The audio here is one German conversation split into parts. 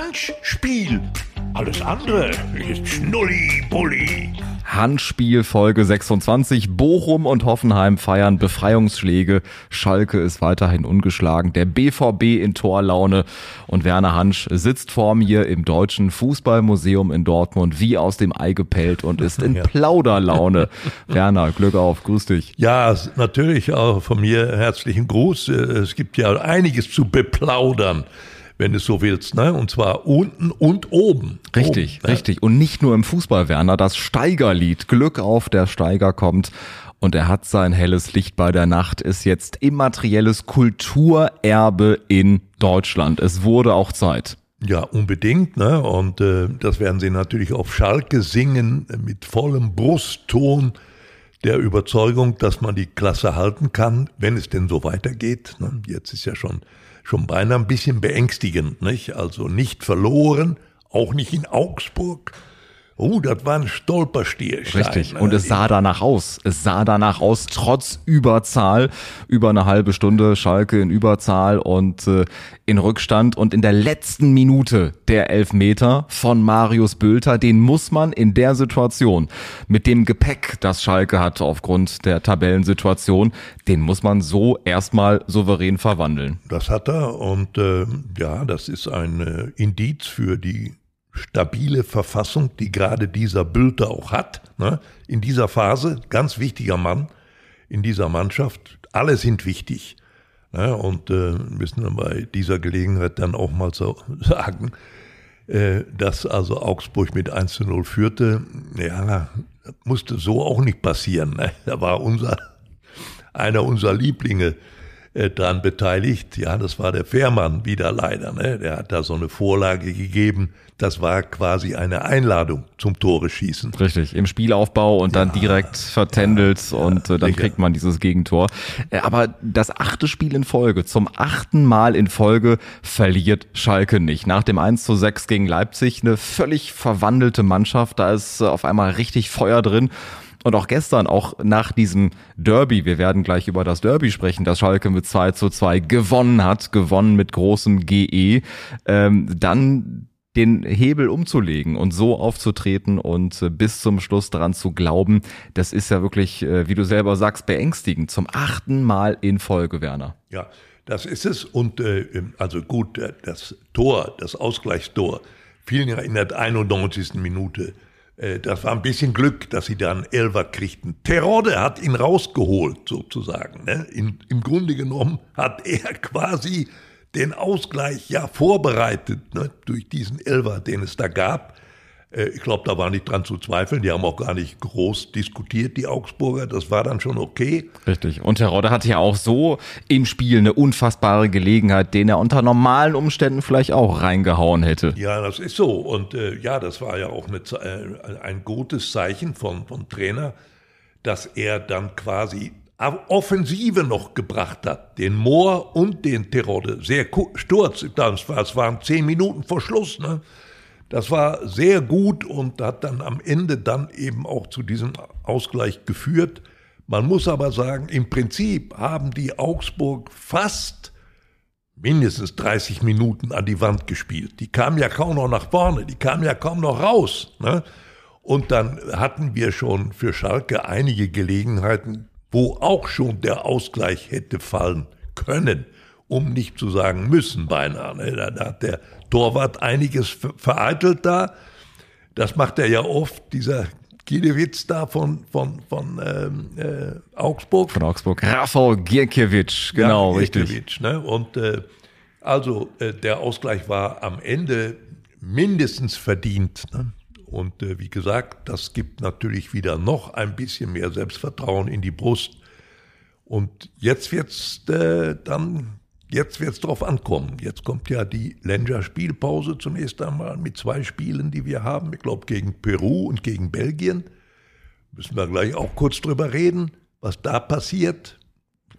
Handspiel. Alles andere ist Schnulli-Bulli. Handspiel Folge 26. Bochum und Hoffenheim feiern Befreiungsschläge. Schalke ist weiterhin ungeschlagen. Der BVB in Torlaune. Und Werner Hansch sitzt vor mir im Deutschen Fußballmuseum in Dortmund wie aus dem Ei gepellt und ist in Plauderlaune. Werner, Glück auf. Grüß dich. Ja, natürlich auch von mir herzlichen Gruß. Es gibt ja einiges zu beplaudern wenn du so willst, ne? Und zwar unten und oben. Richtig, oben, ne? richtig. Und nicht nur im Fußball, Werner, das Steigerlied. Glück auf, der Steiger kommt. Und er hat sein helles Licht bei der Nacht, ist jetzt immaterielles Kulturerbe in Deutschland. Es wurde auch Zeit. Ja, unbedingt. Ne? Und äh, das werden sie natürlich auf Schalke singen mit vollem Brustton der Überzeugung, dass man die Klasse halten kann, wenn es denn so weitergeht. Ne? Jetzt ist ja schon schon beinahe ein bisschen beängstigend, nicht? Also nicht verloren, auch nicht in Augsburg, Oh, das war ein Stolperstier. Richtig. Und es sah danach aus. Es sah danach aus, trotz Überzahl. Über eine halbe Stunde Schalke in Überzahl und äh, in Rückstand. Und in der letzten Minute der Elfmeter von Marius Bülter, den muss man in der Situation mit dem Gepäck, das Schalke hat aufgrund der Tabellensituation, den muss man so erstmal souverän verwandeln. Das hat er und äh, ja, das ist ein äh, Indiz für die stabile Verfassung, die gerade dieser Bülter auch hat. Ne? In dieser Phase, ganz wichtiger Mann in dieser Mannschaft. Alle sind wichtig. Ne? Und äh, müssen wir bei dieser Gelegenheit dann auch mal so sagen, äh, dass also Augsburg mit 1 zu 0 führte. Ja, musste so auch nicht passieren. Ne? Da war unser, einer unserer Lieblinge äh, dran beteiligt. Ja, das war der Fährmann wieder leider. Ne? Der hat da so eine Vorlage gegeben. Das war quasi eine Einladung zum Tore schießen. Richtig, im Spielaufbau und dann direkt vertändelt ja, und äh, dann sicher. kriegt man dieses Gegentor. Äh, aber das achte Spiel in Folge, zum achten Mal in Folge verliert Schalke nicht. Nach dem 1 zu 6 gegen Leipzig eine völlig verwandelte Mannschaft. Da ist äh, auf einmal richtig Feuer drin. Und auch gestern, auch nach diesem Derby, wir werden gleich über das Derby sprechen, das Schalke mit 2 zu 2 gewonnen hat, gewonnen mit großem GE, ähm, dann den Hebel umzulegen und so aufzutreten und äh, bis zum Schluss daran zu glauben, das ist ja wirklich, äh, wie du selber sagst, beängstigend. Zum achten Mal in Folge, Werner. Ja, das ist es. Und äh, also gut, äh, das Tor, das Ausgleichstor, fiel ja in der 91. Minute. Das war ein bisschen Glück, dass sie dann Elfer kriegten. Terode hat ihn rausgeholt, sozusagen. Ne? In, Im Grunde genommen hat er quasi den Ausgleich ja vorbereitet, ne? durch diesen Elfer, den es da gab. Äh, ich glaube, da war nicht dran zu zweifeln. Die haben auch gar nicht groß diskutiert, die Augsburger. Das war dann schon okay. Richtig. Und Herr Rodde hatte ja auch so im Spiel eine unfassbare Gelegenheit, den er unter normalen Umständen vielleicht auch reingehauen hätte. Ja, das ist so. Und äh, ja, das war ja auch eine, äh, ein gutes Zeichen von, von Trainer, dass er dann quasi Offensive noch gebracht hat. Den Mohr und den Terodde. Sehr Sturz. Das waren zehn Minuten vor Schluss. Ne? Das war sehr gut und hat dann am Ende dann eben auch zu diesem Ausgleich geführt. Man muss aber sagen, im Prinzip haben die Augsburg fast mindestens 30 Minuten an die Wand gespielt. Die kamen ja kaum noch nach vorne, die kamen ja kaum noch raus. Ne? Und dann hatten wir schon für Schalke einige Gelegenheiten, wo auch schon der Ausgleich hätte fallen können, um nicht zu sagen müssen beinahe. Da hat der Torwart einiges vereitelt da. Das macht er ja oft, dieser Giedewitz da von, von, von ähm, äh, Augsburg. Von Augsburg. Rafał Gierkiewicz, genau, ja, richtig. Ne? Und äh, also äh, der Ausgleich war am Ende mindestens verdient. Ne? Und äh, wie gesagt, das gibt natürlich wieder noch ein bisschen mehr Selbstvertrauen in die Brust. Und jetzt wird's äh, dann Jetzt wird es drauf ankommen. Jetzt kommt ja die Länderspielpause zunächst einmal mit zwei Spielen, die wir haben. Ich glaube gegen Peru und gegen Belgien. Müssen wir gleich auch kurz drüber reden, was da passiert.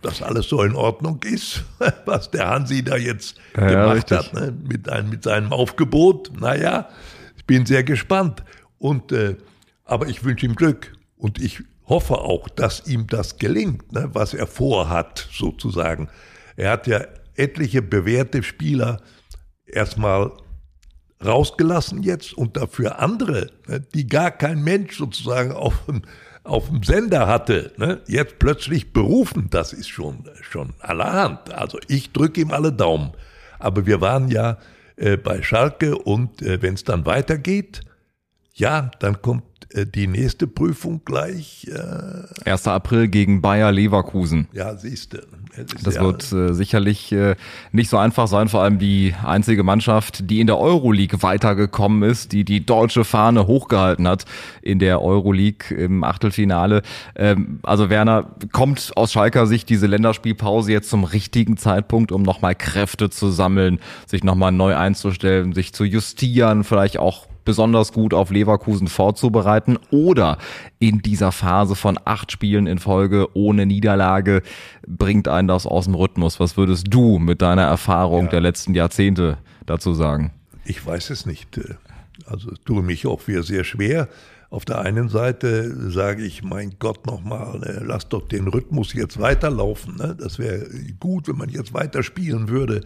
Dass alles so in Ordnung ist, was der Hansi da jetzt ja, gemacht ja, hat ne? mit, ein, mit seinem Aufgebot. Naja, ich bin sehr gespannt. Und, äh, aber ich wünsche ihm Glück. Und ich hoffe auch, dass ihm das gelingt, ne? was er vorhat, sozusagen. Er hat ja etliche bewährte Spieler erstmal rausgelassen jetzt und dafür andere, ne, die gar kein Mensch sozusagen auf dem, auf dem Sender hatte, ne, jetzt plötzlich berufen, das ist schon, schon allerhand. Also ich drücke ihm alle Daumen. Aber wir waren ja bei Schalke und äh, wenn es dann weitergeht, ja, dann kommt äh, die nächste Prüfung gleich. Äh, 1. April gegen Bayer Leverkusen. Ja, siehst du. Das ja, wird äh, sicherlich äh, nicht so einfach sein, vor allem die einzige Mannschaft, die in der Euroleague weitergekommen ist, die die deutsche Fahne hochgehalten hat in der Euroleague im Achtelfinale. Ähm, also Werner, kommt aus Schalker Sicht diese Länderspielpause jetzt zum richtigen Zeitpunkt, um nochmal Kräfte zu sammeln, sich nochmal neu einzustellen, sich zu justieren, vielleicht auch besonders gut auf Leverkusen vorzubereiten oder in dieser Phase von acht Spielen in Folge ohne Niederlage bringt einen das aus dem Rhythmus? Was würdest du mit deiner Erfahrung ja. der letzten Jahrzehnte dazu sagen? Ich weiß es nicht. Also tue mich auch wieder sehr schwer. Auf der einen Seite sage ich, mein Gott, nochmal, äh, lass doch den Rhythmus jetzt weiterlaufen. Ne? Das wäre gut, wenn man jetzt weiterspielen würde.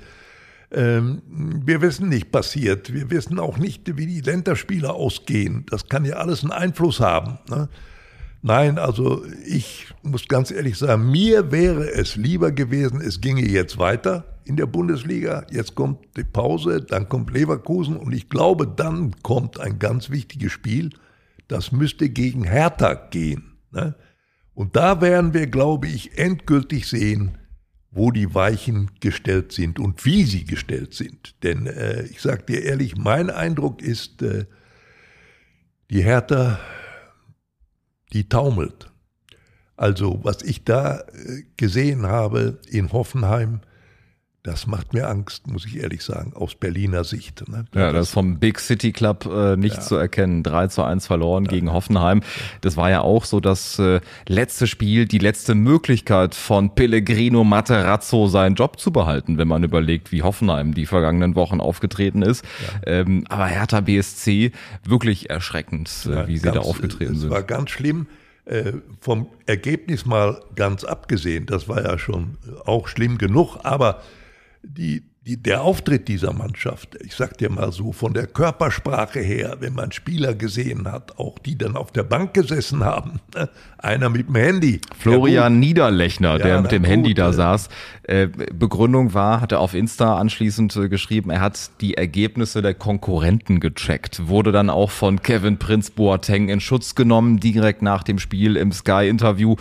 Ähm, wir wissen nicht passiert. Wir wissen auch nicht, wie die Länderspiele ausgehen. Das kann ja alles einen Einfluss haben. Ne? Nein, also ich muss ganz ehrlich sagen, mir wäre es lieber gewesen, es ginge jetzt weiter in der Bundesliga. Jetzt kommt die Pause, dann kommt Leverkusen und ich glaube, dann kommt ein ganz wichtiges Spiel. Das müsste gegen Hertha gehen. Ne? Und da werden wir, glaube ich, endgültig sehen, wo die Weichen gestellt sind und wie sie gestellt sind. Denn äh, ich sage dir ehrlich, mein Eindruck ist, äh, die Hertha, die taumelt. Also was ich da äh, gesehen habe in Hoffenheim, das macht mir Angst, muss ich ehrlich sagen, aus Berliner Sicht. Ne? Ja, das ist vom Big City Club äh, nicht ja. zu erkennen. 3 zu 1 verloren ja. gegen Hoffenheim. Das war ja auch so das äh, letzte Spiel, die letzte Möglichkeit von Pellegrino Materazzo seinen Job zu behalten, wenn man überlegt, wie Hoffenheim die vergangenen Wochen aufgetreten ist. Ja. Ähm, aber Hertha BSC, wirklich erschreckend, äh, wie sie ganz, da aufgetreten sind. Es war ganz schlimm. Äh, vom Ergebnis mal ganz abgesehen, das war ja schon auch schlimm genug, aber die, die, der Auftritt dieser Mannschaft, ich sag dir mal so, von der Körpersprache her, wenn man Spieler gesehen hat, auch die dann auf der Bank gesessen haben, ne? einer mit dem Handy. Florian Niederlechner, der ja, mit dem gut, Handy da äh, saß. Äh, Begründung war, hat er auf Insta anschließend äh, geschrieben, er hat die Ergebnisse der Konkurrenten gecheckt, wurde dann auch von Kevin Prinz Boateng in Schutz genommen, direkt nach dem Spiel im Sky-Interview.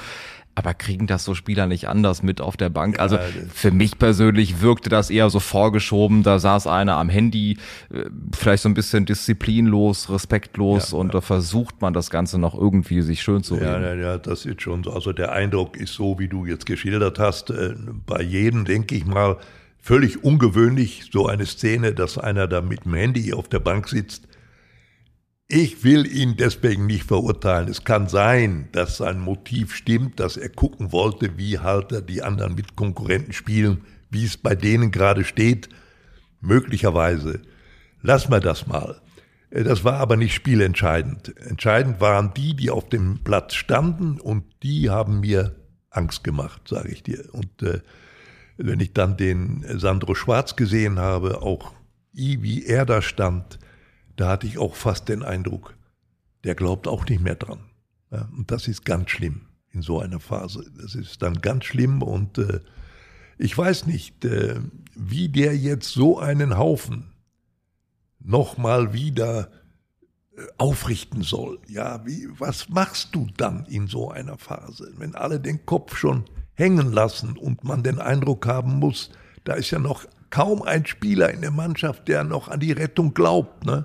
Aber kriegen das so Spieler nicht anders mit auf der Bank? Also für mich persönlich wirkte das eher so vorgeschoben. Da saß einer am Handy, äh, vielleicht so ein bisschen disziplinlos, respektlos ja, und ja. da versucht man das Ganze noch irgendwie sich schön zu reden. Ja, ja, ja, das ist schon so. Also der Eindruck ist so, wie du jetzt geschildert hast. Äh, bei jedem, denke ich mal, völlig ungewöhnlich so eine Szene, dass einer da mit dem Handy auf der Bank sitzt ich will ihn deswegen nicht verurteilen. Es kann sein, dass sein Motiv stimmt, dass er gucken wollte, wie halt er die anderen Mitkonkurrenten spielen, wie es bei denen gerade steht. Möglicherweise. Lass mal das mal. Äh, das war aber nicht spielentscheidend. Entscheidend waren die, die auf dem Platz standen und die haben mir Angst gemacht, sage ich dir. Und äh, wenn ich dann den Sandro Schwarz gesehen habe, auch wie er da stand, da hatte ich auch fast den Eindruck, der glaubt auch nicht mehr dran. Ja, und das ist ganz schlimm in so einer Phase. Das ist dann ganz schlimm und äh, ich weiß nicht, äh, wie der jetzt so einen Haufen nochmal wieder äh, aufrichten soll. Ja, wie, was machst du dann in so einer Phase, wenn alle den Kopf schon hängen lassen und man den Eindruck haben muss, da ist ja noch kaum ein Spieler in der Mannschaft, der noch an die Rettung glaubt. Ne?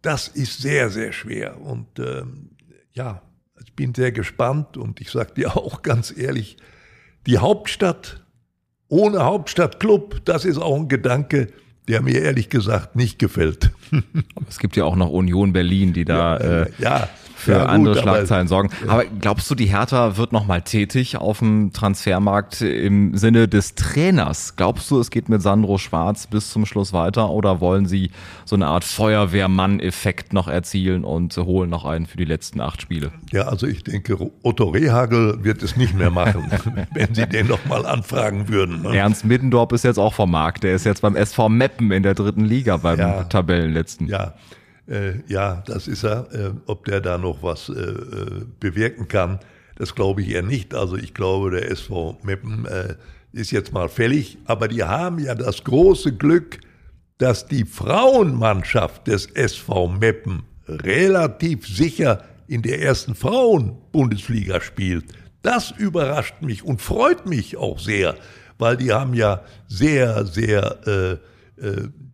Das ist sehr, sehr schwer. Und ähm, ja, ich bin sehr gespannt und ich sage dir auch ganz ehrlich, die Hauptstadt ohne Hauptstadtclub, das ist auch ein Gedanke, der mir ehrlich gesagt nicht gefällt. Es gibt ja auch noch Union Berlin, die da ja, äh, ja für ja, andere Schlagzeilen sorgen. Aber glaubst du, die Hertha wird nochmal tätig auf dem Transfermarkt im Sinne des Trainers? Glaubst du, es geht mit Sandro Schwarz bis zum Schluss weiter oder wollen sie so eine Art Feuerwehrmann-Effekt noch erzielen und holen noch einen für die letzten acht Spiele? Ja, also ich denke, Otto Rehagel wird es nicht mehr machen, wenn sie den nochmal anfragen würden. Ne? Ernst Middendorp ist jetzt auch vom Markt. Der ist jetzt beim SV Meppen in der dritten Liga beim Tabellenletzten. Letzten. Ja, äh, ja, das ist er. Äh, ob der da noch was äh, äh bewirken kann, das glaube ich eher nicht. Also ich glaube, der SV Meppen äh, ist jetzt mal fällig. Aber die haben ja das große Glück, dass die Frauenmannschaft des SV Meppen relativ sicher in der ersten Frauen-Bundesliga spielt. Das überrascht mich und freut mich auch sehr, weil die haben ja sehr, sehr, äh,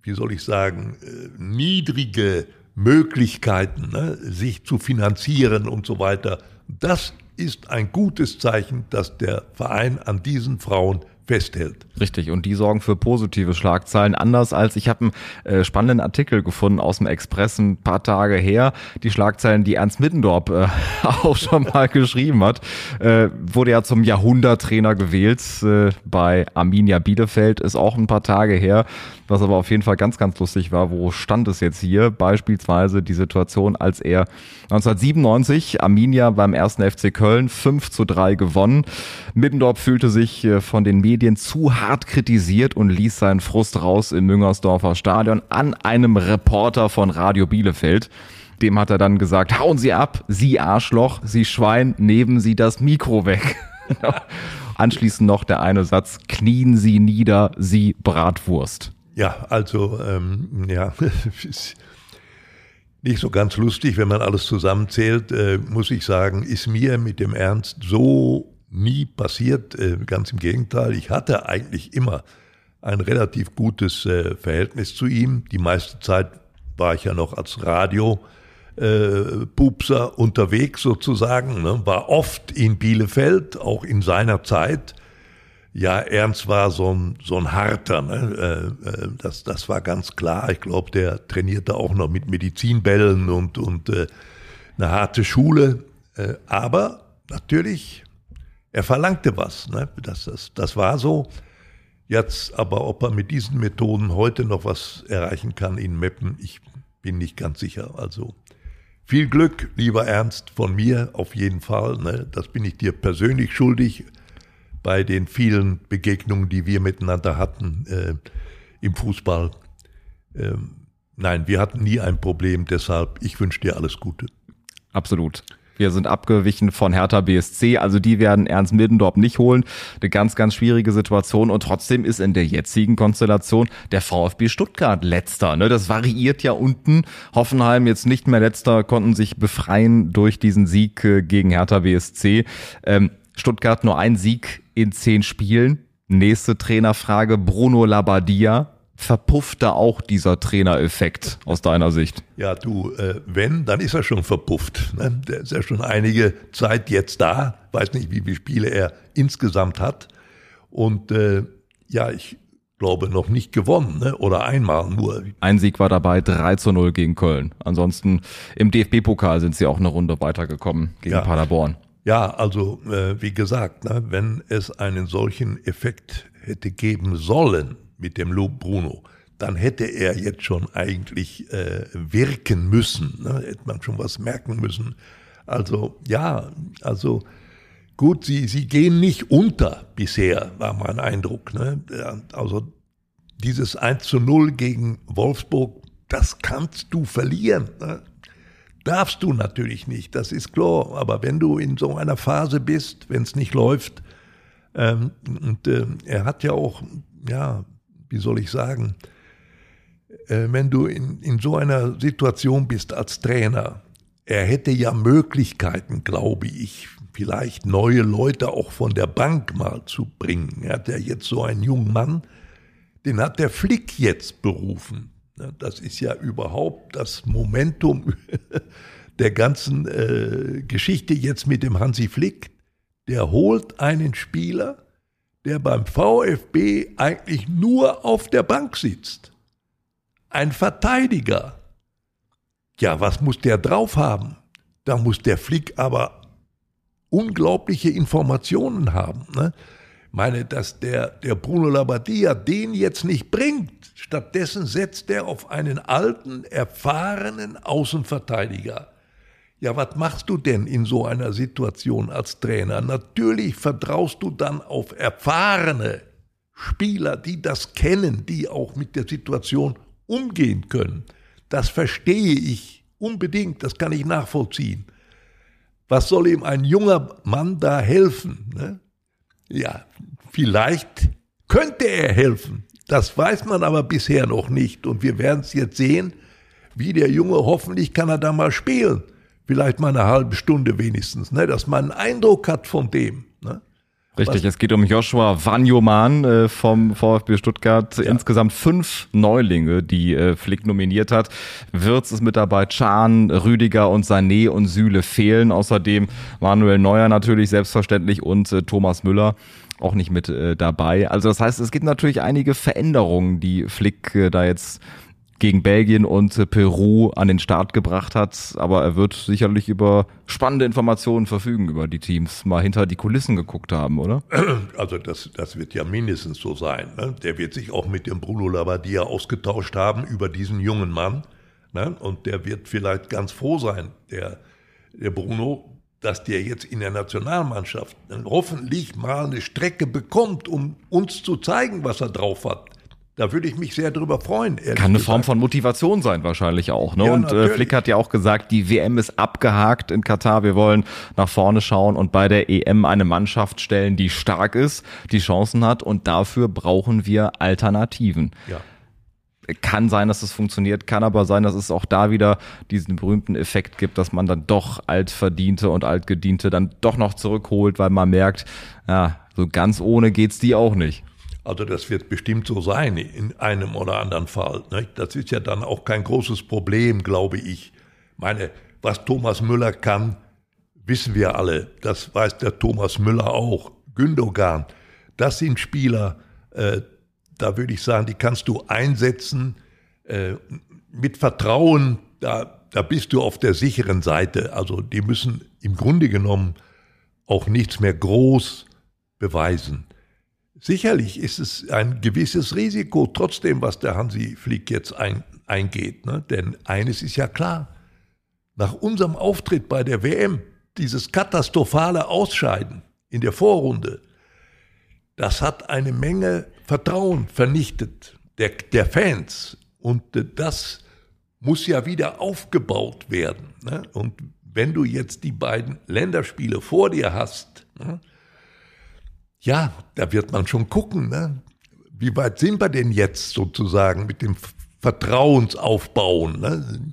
wie soll ich sagen, äh, niedrige Möglichkeiten, ne, sich zu finanzieren und so weiter. Das ist ein gutes Zeichen, dass der Verein an diesen Frauen festhält. Richtig, und die sorgen für positive Schlagzeilen. Anders als ich habe einen äh, spannenden Artikel gefunden aus dem Express ein paar Tage her. Die Schlagzeilen, die Ernst Middendorp äh, auch schon mal geschrieben hat, äh, wurde ja zum Jahrhunderttrainer gewählt äh, bei Arminia Bielefeld, ist auch ein paar Tage her. Was aber auf jeden Fall ganz, ganz lustig war, wo stand es jetzt hier? Beispielsweise die Situation, als er 1997 Arminia beim ersten FC Köln 5 zu 3 gewonnen. Middendorp fühlte sich äh, von den Medien zu hart kritisiert und ließ seinen Frust raus im Müngersdorfer Stadion an einem Reporter von Radio Bielefeld. Dem hat er dann gesagt, hauen Sie ab, Sie Arschloch, Sie Schwein, nehmen Sie das Mikro weg. Anschließend noch der eine Satz, knien Sie nieder, Sie Bratwurst. Ja, also ähm, ja, ist nicht so ganz lustig, wenn man alles zusammenzählt, äh, muss ich sagen, ist mir mit dem Ernst so nie passiert. Äh, ganz im Gegenteil, ich hatte eigentlich immer ein relativ gutes äh, Verhältnis zu ihm. Die meiste Zeit war ich ja noch als Radio. Äh, Pupser unterwegs sozusagen, ne? war oft in Bielefeld, auch in seiner Zeit ja, Ernst war so ein, so ein harter, ne? Äh, äh, das, das war ganz klar. Ich glaube, der trainierte auch noch mit Medizinbällen und, und äh, eine harte Schule. Aber natürlich, er verlangte was. Ne? Das, das, das war so. Jetzt aber, ob er mit diesen Methoden heute noch was erreichen kann in Meppen, ich bin nicht ganz sicher. Also viel Glück, lieber Ernst, von mir auf jeden Fall. Ne? Das bin ich dir persönlich schuldig bei den vielen Begegnungen, die wir miteinander hatten äh, im Fußball. Ähm, nein, wir hatten nie ein Problem, deshalb ich wünsche dir alles Gute. Absolut. Wir sind abgewichen von Hertha BSC, also die werden Ernst Middendorp nicht holen. Eine ganz, ganz schwierige Situation und trotzdem ist in der jetzigen Konstellation der VfB Stuttgart letzter. Ne? Das variiert ja unten. Hoffenheim jetzt nicht mehr letzter, konnten sich befreien durch diesen Sieg äh, gegen Hertha BSC. Ähm, Stuttgart nur ein Sieg in zehn Spielen. Nächste Trainerfrage, Bruno Labbadia. Verpufft da auch dieser Trainereffekt aus deiner Sicht? Ja, du, äh, wenn, dann ist er schon verpufft. Ne? Der ist ja schon einige Zeit jetzt da. Weiß nicht, wie viele Spiele er insgesamt hat. Und äh, ja, ich glaube, noch nicht gewonnen, ne? oder einmal nur. Ein Sieg war dabei, 3 zu 0 gegen Köln. Ansonsten im DFB-Pokal sind sie auch eine Runde weitergekommen gegen ja. Paderborn. Ja, also äh, wie gesagt, ne, wenn es einen solchen Effekt hätte geben sollen mit dem Lob Bruno, dann hätte er jetzt schon eigentlich äh, wirken müssen, ne? hätte man schon was merken müssen. Also ja, also gut, sie, sie gehen nicht unter bisher, war mein Eindruck. Ne? Also dieses 1 zu 0 gegen Wolfsburg, das kannst du verlieren. Ne? Darfst du natürlich nicht, das ist klar. Aber wenn du in so einer Phase bist, wenn es nicht läuft, ähm, und äh, er hat ja auch, ja, wie soll ich sagen, äh, wenn du in, in so einer Situation bist als Trainer, er hätte ja Möglichkeiten, glaube ich, vielleicht neue Leute auch von der Bank mal zu bringen. Er hat ja jetzt so einen jungen Mann, den hat der Flick jetzt berufen. Das ist ja überhaupt das Momentum der ganzen äh, Geschichte jetzt mit dem Hansi Flick. Der holt einen Spieler, der beim VfB eigentlich nur auf der Bank sitzt. Ein Verteidiger. Ja, was muss der drauf haben? Da muss der Flick aber unglaubliche Informationen haben. Ne? Meine, dass der, der Bruno Labbadia den jetzt nicht bringt. Stattdessen setzt er auf einen alten, erfahrenen Außenverteidiger. Ja, was machst du denn in so einer Situation als Trainer? Natürlich vertraust du dann auf erfahrene Spieler, die das kennen, die auch mit der Situation umgehen können. Das verstehe ich unbedingt, das kann ich nachvollziehen. Was soll ihm ein junger Mann da helfen? Ne? Ja, vielleicht könnte er helfen. Das weiß man aber bisher noch nicht. Und wir werden es jetzt sehen, wie der Junge, hoffentlich kann er da mal spielen. Vielleicht mal eine halbe Stunde wenigstens, ne? dass man einen Eindruck hat von dem. Richtig, es geht um Joshua Vanjoman äh, vom VfB Stuttgart. Ja. Insgesamt fünf Neulinge, die äh, Flick nominiert hat. Wirz ist mit dabei, Chan, Rüdiger und Sané und Süle fehlen. Außerdem Manuel Neuer natürlich selbstverständlich und äh, Thomas Müller auch nicht mit dabei. Also das heißt, es gibt natürlich einige Veränderungen, die Flick da jetzt gegen Belgien und Peru an den Start gebracht hat. Aber er wird sicherlich über spannende Informationen verfügen über die Teams, mal hinter die Kulissen geguckt haben, oder? Also das, das wird ja mindestens so sein. Ne? Der wird sich auch mit dem Bruno Labbadia ausgetauscht haben über diesen jungen Mann. Ne? Und der wird vielleicht ganz froh sein, der, der Bruno, dass der jetzt in der Nationalmannschaft hoffentlich mal eine Strecke bekommt, um uns zu zeigen, was er drauf hat. Da würde ich mich sehr drüber freuen. Kann eine gesagt. Form von Motivation sein wahrscheinlich auch. Ne? Ja, und äh, Flick hat ja auch gesagt, die WM ist abgehakt in Katar. Wir wollen nach vorne schauen und bei der EM eine Mannschaft stellen, die stark ist, die Chancen hat und dafür brauchen wir Alternativen. Ja kann sein, dass es funktioniert, kann aber sein, dass es auch da wieder diesen berühmten Effekt gibt, dass man dann doch Altverdiente und Altgediente dann doch noch zurückholt, weil man merkt, ja, so ganz ohne geht's die auch nicht. Also das wird bestimmt so sein in einem oder anderen Fall. Nicht? Das ist ja dann auch kein großes Problem, glaube ich. Meine, was Thomas Müller kann, wissen wir alle. Das weiß der Thomas Müller auch. Gündogan, das sind Spieler, äh, da würde ich sagen, die kannst du einsetzen äh, mit Vertrauen. Da, da bist du auf der sicheren Seite. Also die müssen im Grunde genommen auch nichts mehr groß beweisen. Sicherlich ist es ein gewisses Risiko, trotzdem, was der Hansi Flick jetzt ein, eingeht. Ne? Denn eines ist ja klar, nach unserem Auftritt bei der WM, dieses katastrophale Ausscheiden in der Vorrunde, das hat eine Menge Vertrauen vernichtet der, der Fans. Und das muss ja wieder aufgebaut werden. Ne? Und wenn du jetzt die beiden Länderspiele vor dir hast, ne? Ja, da wird man schon gucken, ne? wie weit sind wir denn jetzt sozusagen mit dem Vertrauensaufbauen. Ne?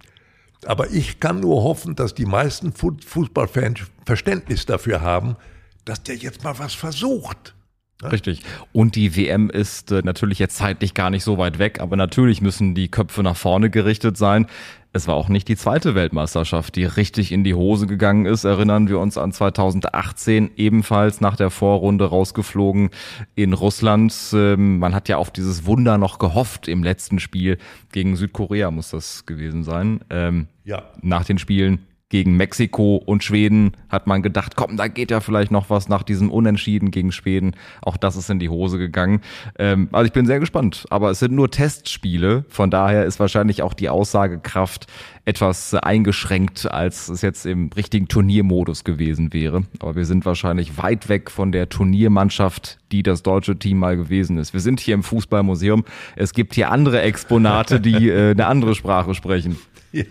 Aber ich kann nur hoffen, dass die meisten Fußballfans Verständnis dafür haben, dass der jetzt mal was versucht. Richtig. Und die WM ist äh, natürlich jetzt zeitlich gar nicht so weit weg, aber natürlich müssen die Köpfe nach vorne gerichtet sein. Es war auch nicht die zweite Weltmeisterschaft, die richtig in die Hose gegangen ist. Erinnern wir uns an 2018, ebenfalls nach der Vorrunde rausgeflogen in Russland. Ähm, man hat ja auf dieses Wunder noch gehofft im letzten Spiel gegen Südkorea, muss das gewesen sein. Ähm, ja. Nach den Spielen gegen Mexiko und Schweden hat man gedacht, komm, da geht ja vielleicht noch was nach diesem Unentschieden gegen Schweden. Auch das ist in die Hose gegangen. Ähm, also ich bin sehr gespannt. Aber es sind nur Testspiele. Von daher ist wahrscheinlich auch die Aussagekraft etwas eingeschränkt, als es jetzt im richtigen Turniermodus gewesen wäre. Aber wir sind wahrscheinlich weit weg von der Turniermannschaft, die das deutsche Team mal gewesen ist. Wir sind hier im Fußballmuseum. Es gibt hier andere Exponate, die äh, eine andere Sprache sprechen. Ja.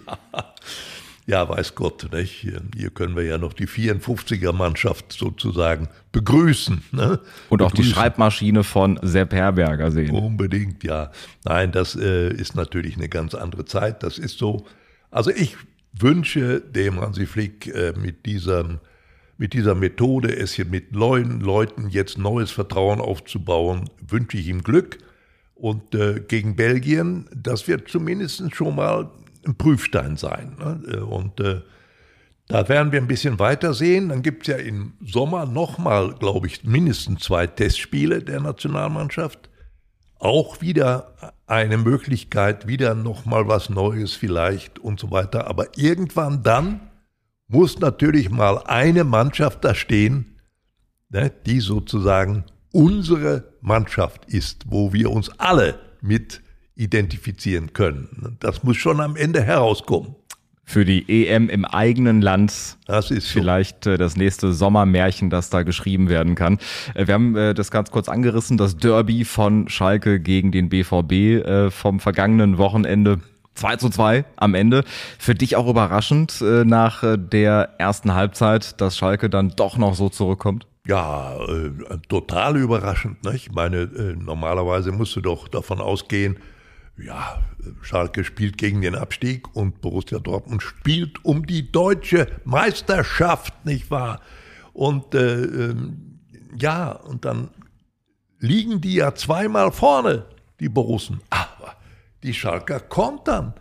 Ja, weiß Gott, nicht? Hier können wir ja noch die 54er-Mannschaft sozusagen begrüßen. Ne? Und auch begrüßen. die Schreibmaschine von Sepp Herberger sehen. Unbedingt, ja. Nein, das äh, ist natürlich eine ganz andere Zeit. Das ist so. Also ich wünsche dem Hansi Flick äh, mit diesem mit dieser Methode, es hier mit neuen Leuten jetzt neues Vertrauen aufzubauen, wünsche ich ihm Glück. Und äh, gegen Belgien, das wird zumindest schon mal ein Prüfstein sein. Ne? Und äh, da werden wir ein bisschen weiter sehen. Dann gibt es ja im Sommer nochmal, glaube ich, mindestens zwei Testspiele der Nationalmannschaft. Auch wieder eine Möglichkeit, wieder nochmal was Neues vielleicht und so weiter. Aber irgendwann dann muss natürlich mal eine Mannschaft da stehen, ne, die sozusagen unsere Mannschaft ist, wo wir uns alle mit identifizieren können. Das muss schon am Ende herauskommen. Für die EM im eigenen Land. Das ist so. vielleicht äh, das nächste Sommermärchen, das da geschrieben werden kann. Äh, wir haben äh, das ganz kurz angerissen, das Derby von Schalke gegen den BVB vom vergangenen Wochenende 2 zu 2 am Ende. Für dich auch überraschend äh, nach äh, der ersten Halbzeit, dass Schalke dann doch noch so zurückkommt? Ja, äh, total überraschend. Nicht? Ich meine, äh, normalerweise musst du doch davon ausgehen, ja, Schalke spielt gegen den Abstieg und Borussia Dortmund spielt um die deutsche Meisterschaft, nicht wahr? Und äh, ähm, ja, und dann liegen die ja zweimal vorne, die Borussen. Aber die Schalker kontern.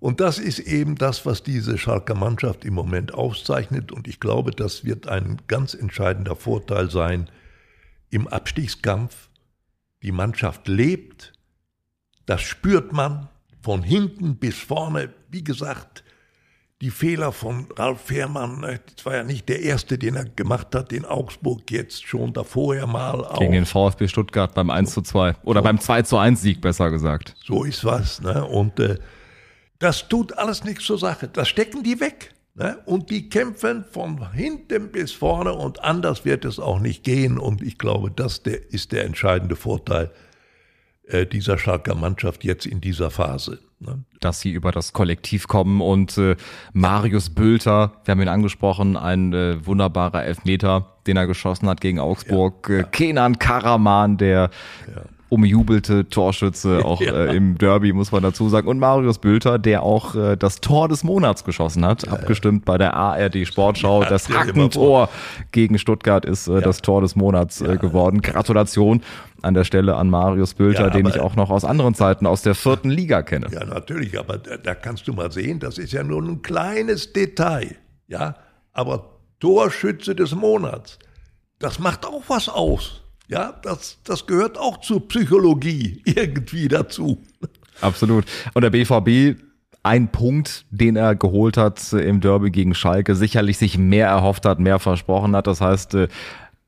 Und das ist eben das, was diese Schalker Mannschaft im Moment auszeichnet. Und ich glaube, das wird ein ganz entscheidender Vorteil sein im Abstiegskampf. Die Mannschaft lebt, das spürt man von hinten bis vorne. Wie gesagt, die Fehler von Ralf Fährmann, ne, das war ja nicht der erste, den er gemacht hat in Augsburg, jetzt schon davor ja mal auch. Gegen den VfB Stuttgart beim 1 zu 2 oder so. beim 2 zu 1 Sieg, besser gesagt. So ist was. Ne? Und äh, das tut alles nichts zur Sache. Das stecken die weg. Ne? Und die kämpfen von hinten bis vorne und anders wird es auch nicht gehen. Und ich glaube, das der, ist der entscheidende Vorteil äh, dieser Schalker Mannschaft jetzt in dieser Phase. Ne? Dass sie über das Kollektiv kommen und äh, Marius Bülter, wir haben ihn angesprochen, ein äh, wunderbarer Elfmeter, den er geschossen hat gegen Augsburg. Ja, ja. Kenan Karaman, der ja umjubelte Torschütze, auch ja. äh, im Derby, muss man dazu sagen. Und Marius Bülter, der auch äh, das Tor des Monats geschossen hat, ja, abgestimmt bei der ARD Sportschau. Ja, das Hackentor gegen Stuttgart ist äh, das Tor des Monats äh, geworden. Gratulation an der Stelle an Marius Bülter, den ich auch noch aus anderen Zeiten aus der vierten Liga kenne. Ja, natürlich, aber da, da kannst du mal sehen, das ist ja nur ein kleines Detail. Ja, aber Torschütze des Monats, das macht auch was aus. Ja, das, das gehört auch zur Psychologie irgendwie dazu. Absolut. Und der BVB, ein Punkt, den er geholt hat im Derby gegen Schalke, sicherlich sich mehr erhofft hat, mehr versprochen hat. Das heißt, äh,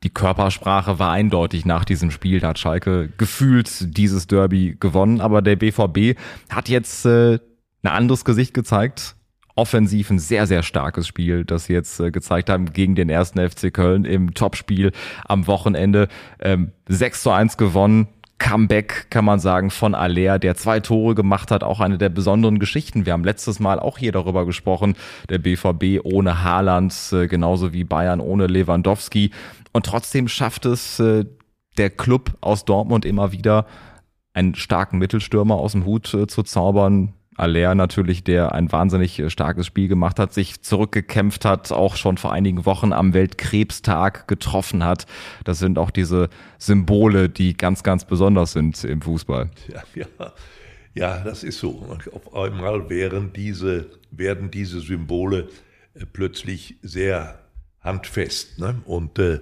die Körpersprache war eindeutig nach diesem Spiel. Da hat Schalke gefühlt dieses Derby gewonnen. Aber der BVB hat jetzt äh, ein anderes Gesicht gezeigt offensiv ein sehr, sehr starkes Spiel, das sie jetzt äh, gezeigt haben gegen den ersten FC Köln im Topspiel am Wochenende. Ähm, 6 zu 1 gewonnen. Comeback, kann man sagen, von Aller, der zwei Tore gemacht hat, auch eine der besonderen Geschichten. Wir haben letztes Mal auch hier darüber gesprochen, der BVB ohne Haaland, äh, genauso wie Bayern ohne Lewandowski. Und trotzdem schafft es äh, der Club aus Dortmund immer wieder, einen starken Mittelstürmer aus dem Hut äh, zu zaubern, Aller natürlich, der ein wahnsinnig äh, starkes Spiel gemacht hat, sich zurückgekämpft hat, auch schon vor einigen Wochen am Weltkrebstag getroffen hat. Das sind auch diese Symbole, die ganz, ganz besonders sind im Fußball. Ja, ja. ja das ist so. Auf einmal wären diese, werden diese Symbole äh, plötzlich sehr handfest. Ne? Und äh,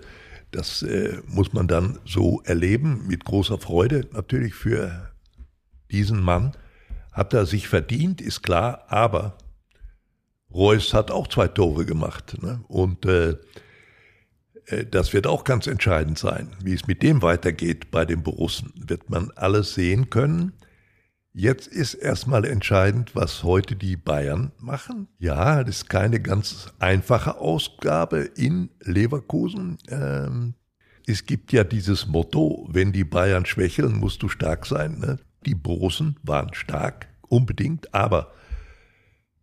das äh, muss man dann so erleben, mit großer Freude natürlich für diesen Mann hat er sich verdient, ist klar, aber Reus hat auch zwei Tore gemacht. Ne? Und äh, äh, das wird auch ganz entscheidend sein. Wie es mit dem weitergeht bei den Borussen, wird man alles sehen können. Jetzt ist erstmal entscheidend, was heute die Bayern machen. Ja, das ist keine ganz einfache Ausgabe in Leverkusen. Ähm, es gibt ja dieses Motto, wenn die Bayern schwächeln, musst du stark sein. Ne? Die Borussen waren stark, unbedingt, aber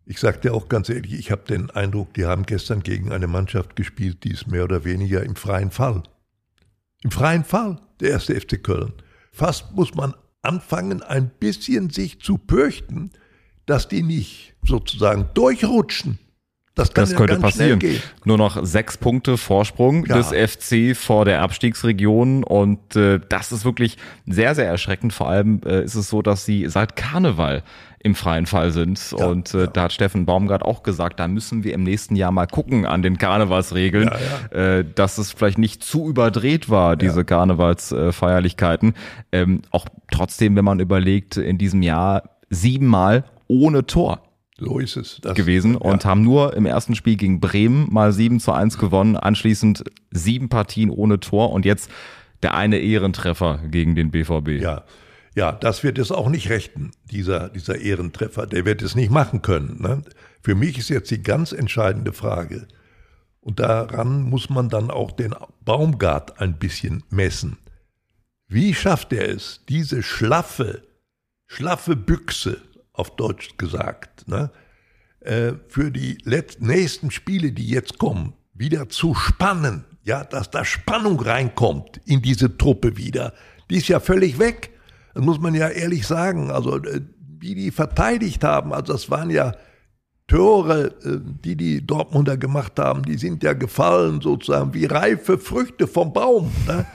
ich sage dir auch ganz ehrlich, ich habe den Eindruck, die haben gestern gegen eine Mannschaft gespielt, die ist mehr oder weniger im freien Fall. Im freien Fall, der erste FC Köln. Fast muss man anfangen, ein bisschen sich zu fürchten, dass die nicht sozusagen durchrutschen. Das, das könnte passieren. Nur noch sechs Punkte Vorsprung ja. des FC vor der Abstiegsregion und äh, das ist wirklich sehr, sehr erschreckend. Vor allem äh, ist es so, dass sie seit Karneval im freien Fall sind. Ja, und äh, ja. da hat Steffen Baumgart auch gesagt, da müssen wir im nächsten Jahr mal gucken an den Karnevalsregeln, ja, äh, dass es vielleicht nicht zu überdreht war, diese Karnevalsfeierlichkeiten. Ähm, auch trotzdem, wenn man überlegt, in diesem Jahr siebenmal ohne Tor. So ist es. Das, gewesen und haben nur im ersten Spiel gegen Bremen mal 7 zu 1 gewonnen, anschließend sieben Partien ohne Tor und jetzt der eine Ehrentreffer gegen den BVB. Ja, ja, das wird es auch nicht rechten, dieser, dieser Ehrentreffer. Der wird es nicht machen können. Ne? Für mich ist jetzt die ganz entscheidende Frage. Und daran muss man dann auch den Baumgart ein bisschen messen. Wie schafft er es, diese schlaffe, schlaffe Büchse auf Deutsch gesagt, ne, äh, für die nächsten Spiele, die jetzt kommen, wieder zu spannen, ja, dass da Spannung reinkommt in diese Truppe wieder, die ist ja völlig weg. Das muss man ja ehrlich sagen. Also, äh, wie die verteidigt haben, also das waren ja Tore, äh, die die Dortmunder gemacht haben, die sind ja gefallen sozusagen wie reife Früchte vom Baum. Ne?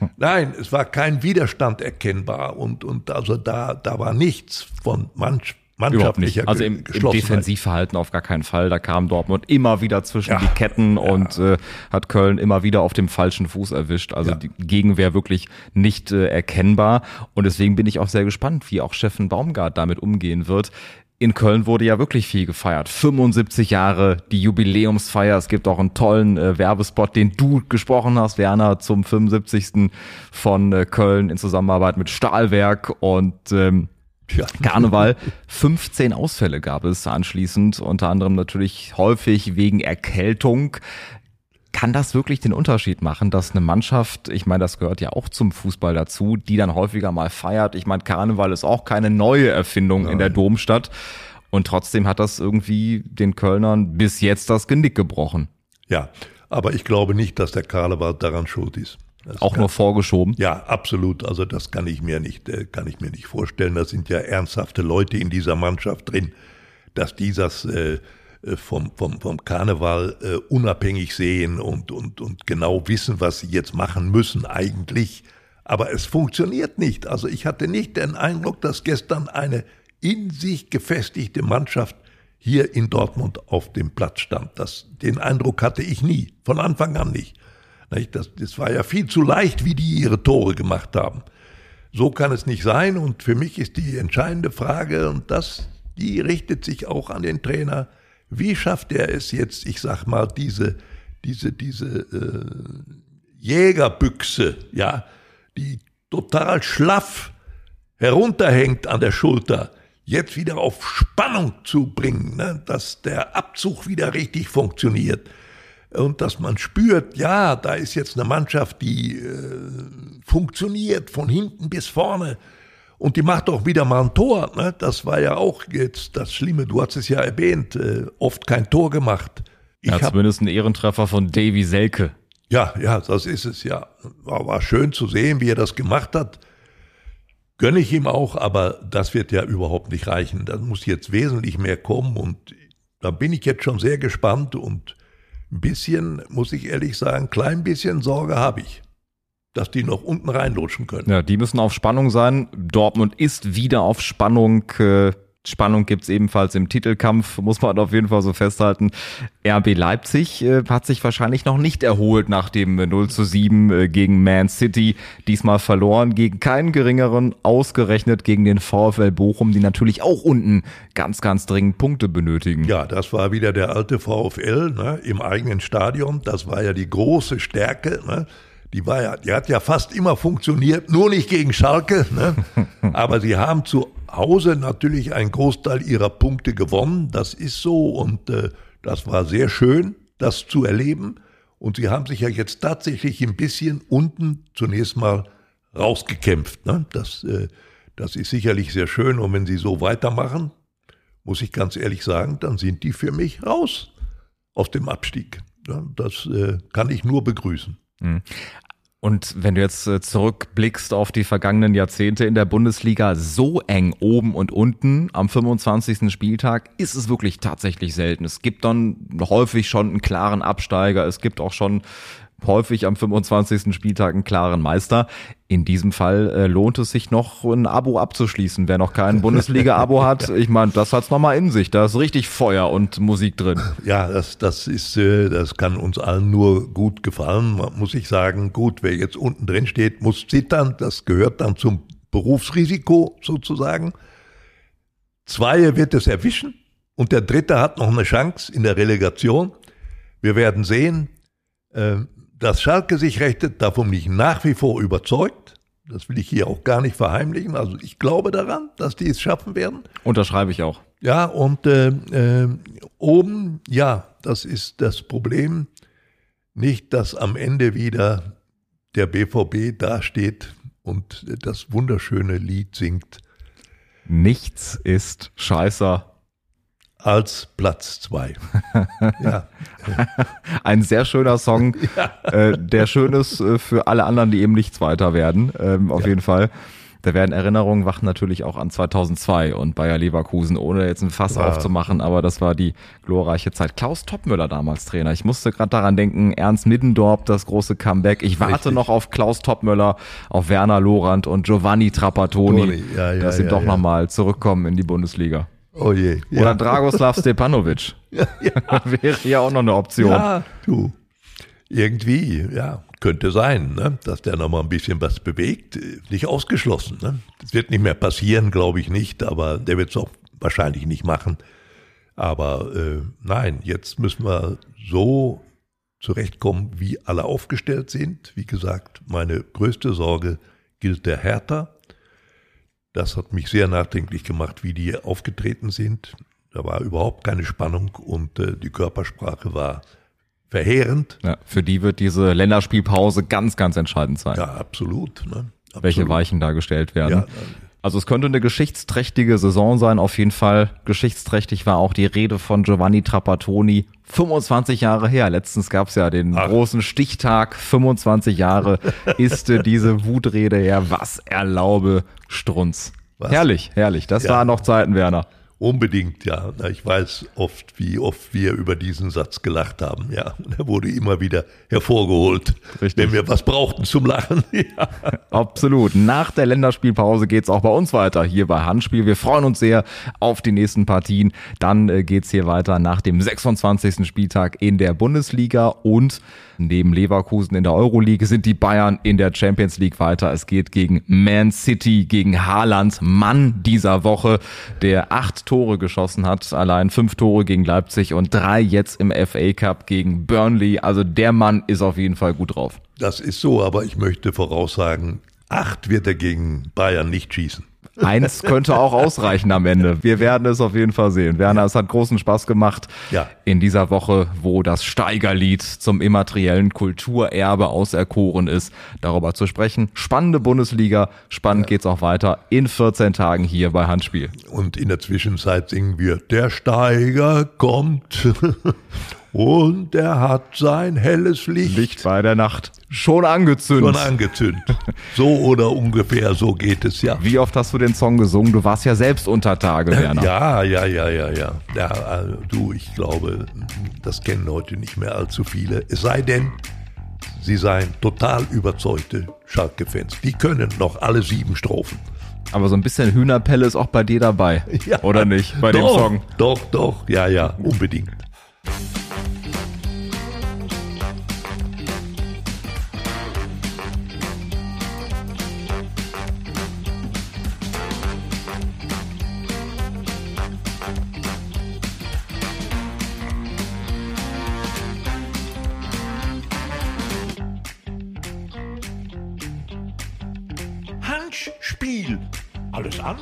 Nein, es war kein Widerstand erkennbar und, und also da, da war nichts von manch, mannschaftlicher Also im, im Defensivverhalten auf gar keinen Fall. Da kam Dortmund immer wieder zwischen ja, die Ketten ja. und äh, hat Köln immer wieder auf dem falschen Fuß erwischt. Also ja. die Gegenwehr wirklich nicht äh, erkennbar. Und deswegen bin ich auch sehr gespannt, wie auch Steffen Baumgart damit umgehen wird in Köln wurde ja wirklich viel gefeiert. 75 Jahre, die Jubiläumsfeier. Es gibt auch einen tollen äh, Werbespot, den du gesprochen hast, Werner, zum 75. von äh, Köln in Zusammenarbeit mit Stahlwerk und ähm, ja. Karneval. 15 Ausfälle gab es anschließend, unter anderem natürlich häufig wegen Erkältung. Kann das wirklich den Unterschied machen, dass eine Mannschaft, ich meine, das gehört ja auch zum Fußball dazu, die dann häufiger mal feiert? Ich meine, Karneval ist auch keine neue Erfindung Nein. in der Domstadt. Und trotzdem hat das irgendwie den Kölnern bis jetzt das Genick gebrochen. Ja, aber ich glaube nicht, dass der Karneval daran schuld ist. Das auch kann, nur vorgeschoben? Ja, absolut. Also das kann ich mir nicht, äh, kann ich mir nicht vorstellen. Da sind ja ernsthafte Leute in dieser Mannschaft drin, dass die das äh, äh, vom, vom, vom Karneval äh, unabhängig sehen und, und, und genau wissen, was sie jetzt machen müssen eigentlich. Aber es funktioniert nicht. Also ich hatte nicht den Eindruck, dass gestern eine in sich gefestigte Mannschaft hier in Dortmund auf dem Platz stand. Das, den Eindruck hatte ich nie, von Anfang an nicht. Das, das war ja viel zu leicht, wie die ihre Tore gemacht haben. So kann es nicht sein und für mich ist die entscheidende Frage, und das, die richtet sich auch an den Trainer, wie schafft er es jetzt, ich sag mal, diese, diese, diese äh, Jägerbüchse, ja, die total schlaff herunterhängt an der Schulter, jetzt wieder auf Spannung zu bringen, ne? dass der Abzug wieder richtig funktioniert und dass man spürt, ja, da ist jetzt eine Mannschaft, die äh, funktioniert von hinten bis vorne und die macht auch wieder mal ein Tor. Ne? Das war ja auch jetzt das Schlimme. Du hast es ja erwähnt, äh, oft kein Tor gemacht. Ich ja, zumindest ein Ehrentreffer von Davy Selke. Ja, ja, das ist es ja. War, war schön zu sehen, wie er das gemacht hat. Gönne ich ihm auch, aber das wird ja überhaupt nicht reichen. Da muss jetzt wesentlich mehr kommen und da bin ich jetzt schon sehr gespannt und ein bisschen, muss ich ehrlich sagen, klein bisschen Sorge habe ich dass die noch unten reinlutschen können. Ja, die müssen auf Spannung sein. Dortmund ist wieder auf Spannung. Äh, Spannung gibt's ebenfalls im Titelkampf, muss man auf jeden Fall so festhalten. RB Leipzig äh, hat sich wahrscheinlich noch nicht erholt nach dem 0 zu 7 äh, gegen Man City. Diesmal verloren gegen keinen geringeren, ausgerechnet gegen den VfL Bochum, die natürlich auch unten ganz, ganz dringend Punkte benötigen. Ja, das war wieder der alte VfL ne, im eigenen Stadion. Das war ja die große Stärke. Ne die war ja, die hat ja fast immer funktioniert, nur nicht gegen Schalke, ne? aber sie haben zu Hause natürlich einen Großteil ihrer Punkte gewonnen, das ist so und äh, das war sehr schön, das zu erleben und sie haben sich ja jetzt tatsächlich ein bisschen unten zunächst mal rausgekämpft, ne? das, äh, das ist sicherlich sehr schön und wenn sie so weitermachen, muss ich ganz ehrlich sagen, dann sind die für mich raus aus dem Abstieg. Ja, das äh, kann ich nur begrüßen. Mhm. Und wenn du jetzt äh, zurückblickst auf die vergangenen Jahrzehnte in der Bundesliga, so eng oben und unten am 25. Spieltag ist es wirklich tatsächlich selten. Es gibt dann häufig schon einen klaren Absteiger. Es gibt auch schon häufig am 25. Spieltag einen klaren Meister. In diesem Fall äh, lohnt es sich noch, ein Abo abzuschließen. Wer noch kein Bundesliga-Abo hat, ich meine, das hat's nochmal in sich. Da ist richtig Feuer und Musik drin. Ja, das, das ist, äh, das kann uns allen nur gut gefallen. Muss ich sagen, gut, wer jetzt unten drin steht, muss zittern. Das gehört dann zum Berufsrisiko sozusagen. Zwei wird es erwischen und der dritte hat noch eine Chance in der Relegation. Wir werden sehen. Ähm, dass Schalke sich rechtet, davon bin ich nach wie vor überzeugt. Das will ich hier auch gar nicht verheimlichen. Also ich glaube daran, dass die es schaffen werden. Unterschreibe ich auch. Ja, und äh, äh, oben, ja, das ist das Problem. Nicht, dass am Ende wieder der BVB dasteht und das wunderschöne Lied singt. Nichts ist scheißer als Platz zwei. ja. Ein sehr schöner Song, ja. äh, der schön ist äh, für alle anderen, die eben nicht Zweiter werden, ähm, auf ja. jeden Fall. Da werden Erinnerungen wach natürlich auch an 2002 und Bayer Leverkusen, ohne jetzt ein Fass ja. aufzumachen, aber das war die glorreiche Zeit. Klaus Toppmüller damals Trainer. Ich musste gerade daran denken, Ernst Middendorp, das große Comeback. Ich warte Richtig. noch auf Klaus Toppmüller, auf Werner Lorand und Giovanni Trapattoni, ja, ja, dass sie doch ja. nochmal zurückkommen in die Bundesliga. Oh je. Ja. Oder Dragoslav Stepanovic. ja, ja. Wäre ja auch noch eine Option. Ja, du. Irgendwie, ja, könnte sein, ne? dass der nochmal ein bisschen was bewegt. Nicht ausgeschlossen. Ne? Das wird nicht mehr passieren, glaube ich nicht, aber der wird es auch wahrscheinlich nicht machen. Aber äh, nein, jetzt müssen wir so zurechtkommen, wie alle aufgestellt sind. Wie gesagt, meine größte Sorge gilt der Hertha. Das hat mich sehr nachdenklich gemacht, wie die aufgetreten sind. Da war überhaupt keine Spannung und äh, die Körpersprache war verheerend. Ja, für die wird diese Länderspielpause ganz, ganz entscheidend sein. Ja, absolut. Ne? absolut. Welche Weichen da gestellt werden. Ja, also es könnte eine geschichtsträchtige Saison sein, auf jeden Fall. Geschichtsträchtig war auch die Rede von Giovanni Trapattoni. 25 Jahre her. Letztens gab es ja den Ach. großen Stichtag. 25 Jahre ist diese Wutrede her. Was erlaube Strunz. Was? Herrlich, herrlich. Das ja. waren noch Zeiten, Werner. Unbedingt, ja. Ich weiß oft, wie oft wir über diesen Satz gelacht haben. Ja, er wurde immer wieder hervorgeholt, Richtig. wenn wir was brauchten zum Lachen. ja. Absolut. Nach der Länderspielpause geht's auch bei uns weiter hier bei Handspiel. Wir freuen uns sehr auf die nächsten Partien. Dann äh, geht's hier weiter nach dem 26. Spieltag in der Bundesliga und Neben Leverkusen in der Euroleague sind die Bayern in der Champions League weiter. Es geht gegen Man City, gegen Haaland, Mann dieser Woche, der acht Tore geschossen hat. Allein fünf Tore gegen Leipzig und drei jetzt im FA Cup gegen Burnley. Also der Mann ist auf jeden Fall gut drauf. Das ist so, aber ich möchte voraussagen, acht wird er gegen Bayern nicht schießen. Eins könnte auch ausreichen am Ende. Wir werden es auf jeden Fall sehen. Werner, es hat großen Spaß gemacht ja. in dieser Woche, wo das Steigerlied zum immateriellen Kulturerbe auserkoren ist, darüber zu sprechen. Spannende Bundesliga, spannend ja. geht's auch weiter in 14 Tagen hier bei Handspiel. Und in der Zwischenzeit singen wir, der Steiger kommt. Und er hat sein helles Licht. Licht bei der Nacht. Schon angezündet. Schon angezündet. So oder ungefähr, so geht es ja. Wie oft hast du den Song gesungen? Du warst ja selbst unter Tage, Werner. Ja, ja, ja, ja, ja. ja also, du, ich glaube, das kennen heute nicht mehr allzu viele. Es sei denn, sie seien total überzeugte Schalke-Fans. Die können noch alle sieben Strophen. Aber so ein bisschen Hühnerpelle ist auch bei dir dabei. Ja, oder nicht? Bei doch, dem Song. Doch, doch, ja, ja, unbedingt.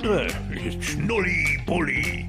Andere ist Schnulli-Bulli.